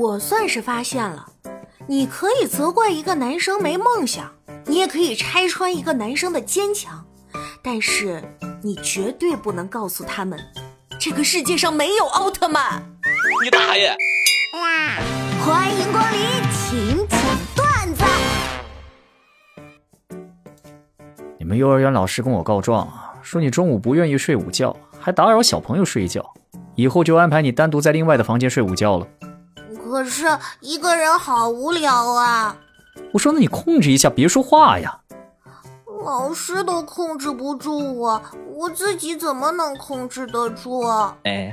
我算是发现了，你可以责怪一个男生没梦想，你也可以拆穿一个男生的坚强，但是你绝对不能告诉他们，这个世界上没有奥特曼。你大爷！欢迎光临请讲段子。你们幼儿园老师跟我告状啊，说你中午不愿意睡午觉，还打扰小朋友睡觉，以后就安排你单独在另外的房间睡午觉了。可是一个人好无聊啊！我说，那你控制一下，别说话呀。老师都控制不住我，我自己怎么能控制得住？哎。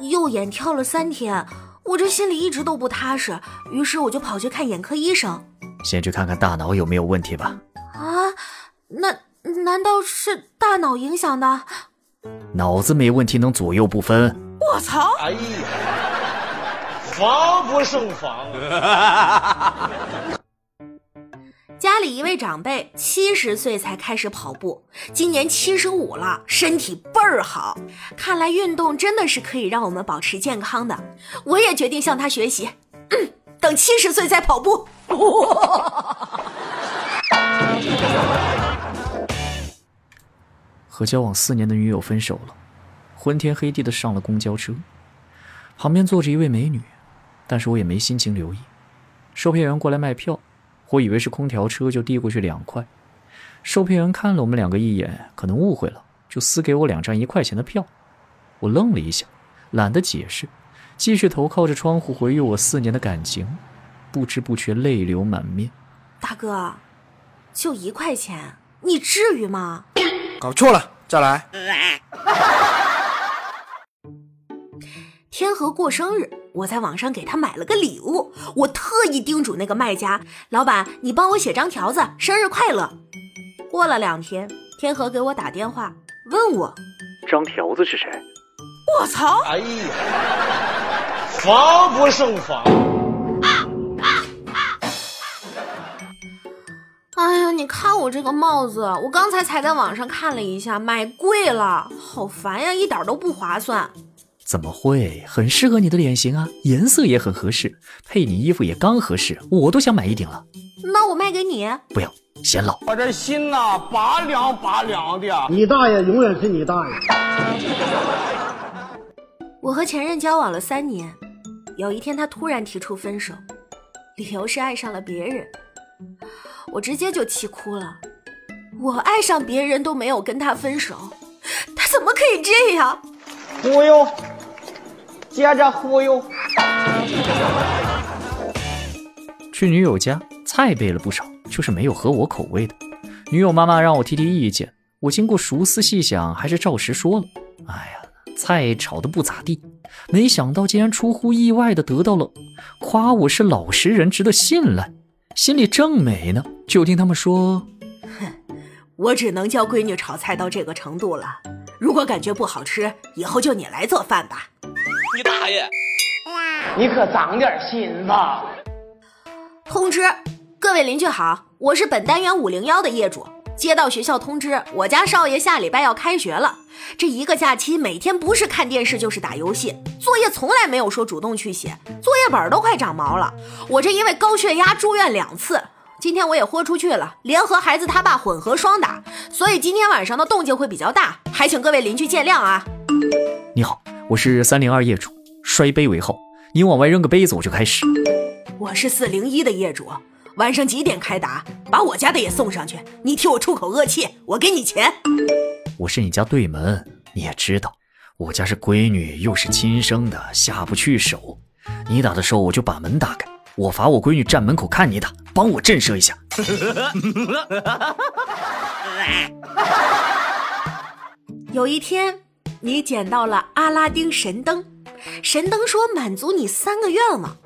右眼跳了三天，我这心里一直都不踏实，于是我就跑去看眼科医生。先去看看大脑有没有问题吧。难道是大脑影响的？脑子没问题能左右不分？我操！哎呀，防不胜防。家里一位长辈七十岁才开始跑步，今年七十五了，身体倍儿好。看来运动真的是可以让我们保持健康的。我也决定向他学习，等七十岁再跑步。和交往四年的女友分手了，昏天黑地的上了公交车，旁边坐着一位美女，但是我也没心情留意。售票员过来卖票，我以为是空调车，就递过去两块。售票员看了我们两个一眼，可能误会了，就撕给我两张一块钱的票。我愣了一下，懒得解释，继续头靠着窗户回忆我四年的感情，不知不觉泪流满面。大哥，就一块钱，你至于吗？搞错了，再来。天河过生日，我在网上给他买了个礼物。我特意叮嘱那个卖家老板：“你帮我写张条子，生日快乐。”过了两天，天河给我打电话问我：“张条子是谁？”我操！哎呀，防不胜防。你看我这个帽子，我刚才才在网上看了一下，买贵了，好烦呀，一点都不划算。怎么会？很适合你的脸型啊，颜色也很合适，配你衣服也刚合适，我都想买一顶了。那我卖给你？不要，显老。我这心呐，拔凉拔凉的。你大爷永远是你大爷。我和前任交往了三年，有一天他突然提出分手，理由是爱上了别人。我直接就气哭了，我爱上别人都没有跟他分手，他怎么可以这样？忽悠，接着忽悠。去女友家，菜备了不少，就是没有合我口味的。女友妈妈让我提提意见，我经过熟思细想，还是照实说了。哎呀，菜炒的不咋地，没想到竟然出乎意外的得到了夸我是老实人，值得信赖。心里正美呢，就听他们说：“哼，我只能教闺女炒菜到这个程度了。如果感觉不好吃，以后就你来做饭吧。”你大爷！你可长点心吧！通知各位邻居好，我是本单元五零幺的业主。接到学校通知，我家少爷下礼拜要开学了。这一个假期，每天不是看电视就是打游戏，作业从来没有说主动去写，作业本都快长毛了。我这因为高血压住院两次，今天我也豁出去了，联合孩子他爸混合双打，所以今天晚上的动静会比较大，还请各位邻居见谅啊。你好，我是三零二业主，摔杯为号，你往外扔个杯子我就开始。我是四零一的业主。晚上几点开打？把我家的也送上去。你替我出口恶气，我给你钱。我是你家对门，你也知道，我家是闺女，又是亲生的，下不去手。你打的时候，我就把门打开。我罚我闺女站门口看你打，帮我震慑一下。有一天，你捡到了阿拉丁神灯，神灯说满足你三个愿望。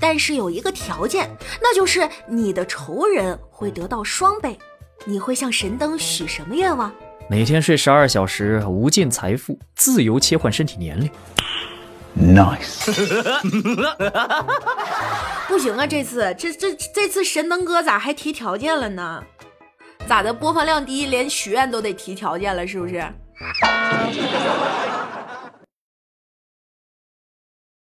但是有一个条件，那就是你的仇人会得到双倍。你会向神灯许什么愿望？每天睡十二小时，无尽财富，自由切换身体年龄。Nice。不行啊，这次这这这次神灯哥咋还提条件了呢？咋的？播放量低，连许愿都得提条件了，是不是？